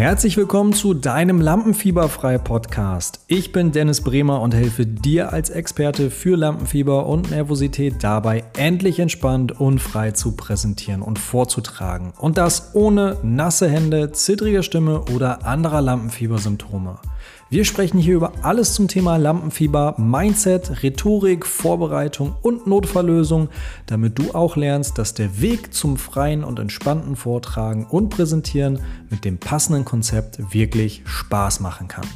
Herzlich willkommen zu deinem Lampenfieberfrei Podcast. Ich bin Dennis Bremer und helfe dir als Experte für Lampenfieber und Nervosität dabei, endlich entspannt und frei zu präsentieren und vorzutragen. Und das ohne nasse Hände, zittrige Stimme oder anderer Lampenfiebersymptome. Wir sprechen hier über alles zum Thema Lampenfieber, Mindset, Rhetorik, Vorbereitung und Notfalllösung, damit du auch lernst, dass der Weg zum freien und entspannten Vortragen und Präsentieren mit dem passenden Konzept wirklich Spaß machen kann.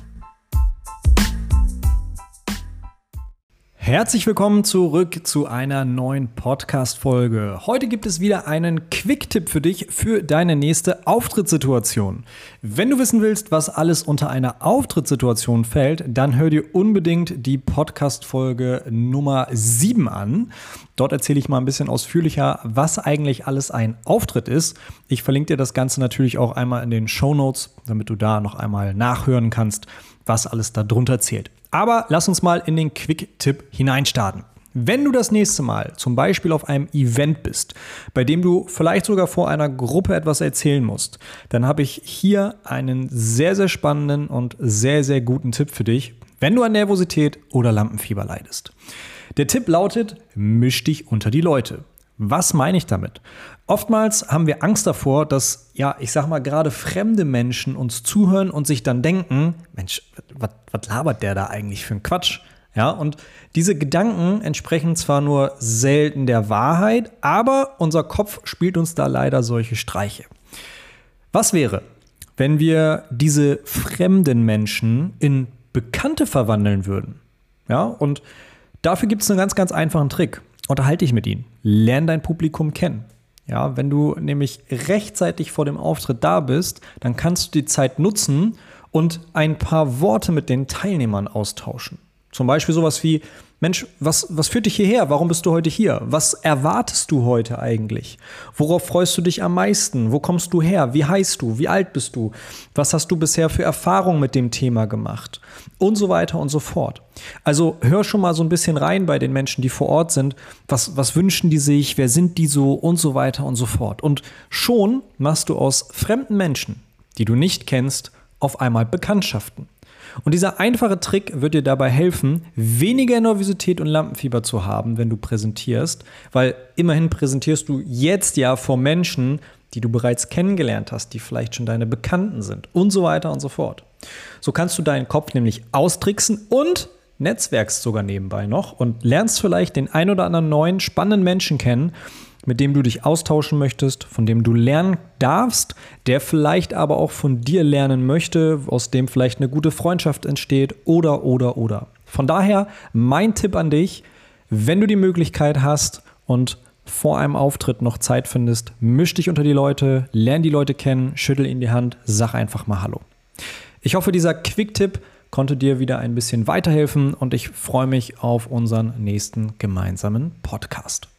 Herzlich willkommen zurück zu einer neuen Podcast-Folge. Heute gibt es wieder einen Quick-Tipp für dich für deine nächste Auftrittssituation. Wenn du wissen willst, was alles unter einer Auftrittssituation fällt, dann hör dir unbedingt die Podcast-Folge Nummer 7 an. Dort erzähle ich mal ein bisschen ausführlicher, was eigentlich alles ein Auftritt ist. Ich verlinke dir das Ganze natürlich auch einmal in den Show Notes, damit du da noch einmal nachhören kannst, was alles darunter zählt. Aber lass uns mal in den Quick-Tipp hineinstarten. Wenn du das nächste Mal zum Beispiel auf einem Event bist, bei dem du vielleicht sogar vor einer Gruppe etwas erzählen musst, dann habe ich hier einen sehr, sehr spannenden und sehr, sehr guten Tipp für dich, wenn du an Nervosität oder Lampenfieber leidest. Der Tipp lautet, misch dich unter die Leute. Was meine ich damit? Oftmals haben wir Angst davor, dass, ja, ich sag mal, gerade fremde Menschen uns zuhören und sich dann denken, Mensch, was labert der da eigentlich für ein Quatsch? Ja, und diese Gedanken entsprechen zwar nur selten der Wahrheit, aber unser Kopf spielt uns da leider solche Streiche. Was wäre, wenn wir diese fremden Menschen in Bekannte verwandeln würden? Ja, und dafür gibt es einen ganz, ganz einfachen Trick unterhalte dich mit ihnen. Lern dein Publikum kennen. Ja, wenn du nämlich rechtzeitig vor dem Auftritt da bist, dann kannst du die Zeit nutzen und ein paar Worte mit den Teilnehmern austauschen. Zum Beispiel sowas wie, Mensch, was, was führt dich hierher? Warum bist du heute hier? Was erwartest du heute eigentlich? Worauf freust du dich am meisten? Wo kommst du her? Wie heißt du? Wie alt bist du? Was hast du bisher für Erfahrungen mit dem Thema gemacht? Und so weiter und so fort. Also hör schon mal so ein bisschen rein bei den Menschen, die vor Ort sind. Was, was wünschen die sich? Wer sind die so? Und so weiter und so fort. Und schon machst du aus fremden Menschen, die du nicht kennst, auf einmal Bekanntschaften. Und dieser einfache Trick wird dir dabei helfen, weniger Nervosität und Lampenfieber zu haben, wenn du präsentierst, weil immerhin präsentierst du jetzt ja vor Menschen, die du bereits kennengelernt hast, die vielleicht schon deine Bekannten sind und so weiter und so fort. So kannst du deinen Kopf nämlich austricksen und netzwerkst sogar nebenbei noch und lernst vielleicht den ein oder anderen neuen spannenden Menschen kennen, mit dem du dich austauschen möchtest, von dem du lernen darfst, der vielleicht aber auch von dir lernen möchte, aus dem vielleicht eine gute Freundschaft entsteht oder, oder, oder. Von daher mein Tipp an dich, wenn du die Möglichkeit hast und vor einem Auftritt noch Zeit findest, misch dich unter die Leute, lern die Leute kennen, schüttel ihnen die Hand, sag einfach mal Hallo. Ich hoffe, dieser Quick-Tipp konnte dir wieder ein bisschen weiterhelfen und ich freue mich auf unseren nächsten gemeinsamen Podcast.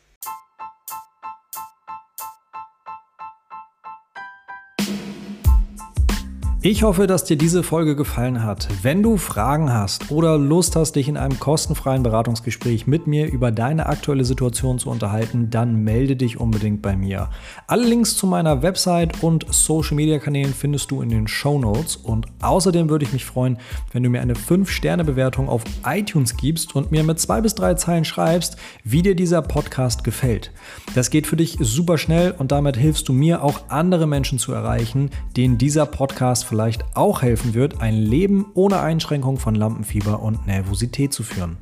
Ich hoffe, dass dir diese Folge gefallen hat. Wenn du Fragen hast oder Lust hast, dich in einem kostenfreien Beratungsgespräch mit mir über deine aktuelle Situation zu unterhalten, dann melde dich unbedingt bei mir. Alle Links zu meiner Website und Social Media Kanälen findest du in den Show Notes und außerdem würde ich mich freuen, wenn du mir eine 5-Sterne-Bewertung auf iTunes gibst und mir mit zwei bis drei Zeilen schreibst, wie dir dieser Podcast gefällt. Das geht für dich super schnell und damit hilfst du mir auch andere Menschen zu erreichen, denen dieser Podcast vielleicht vielleicht auch helfen wird, ein Leben ohne Einschränkung von Lampenfieber und Nervosität zu führen.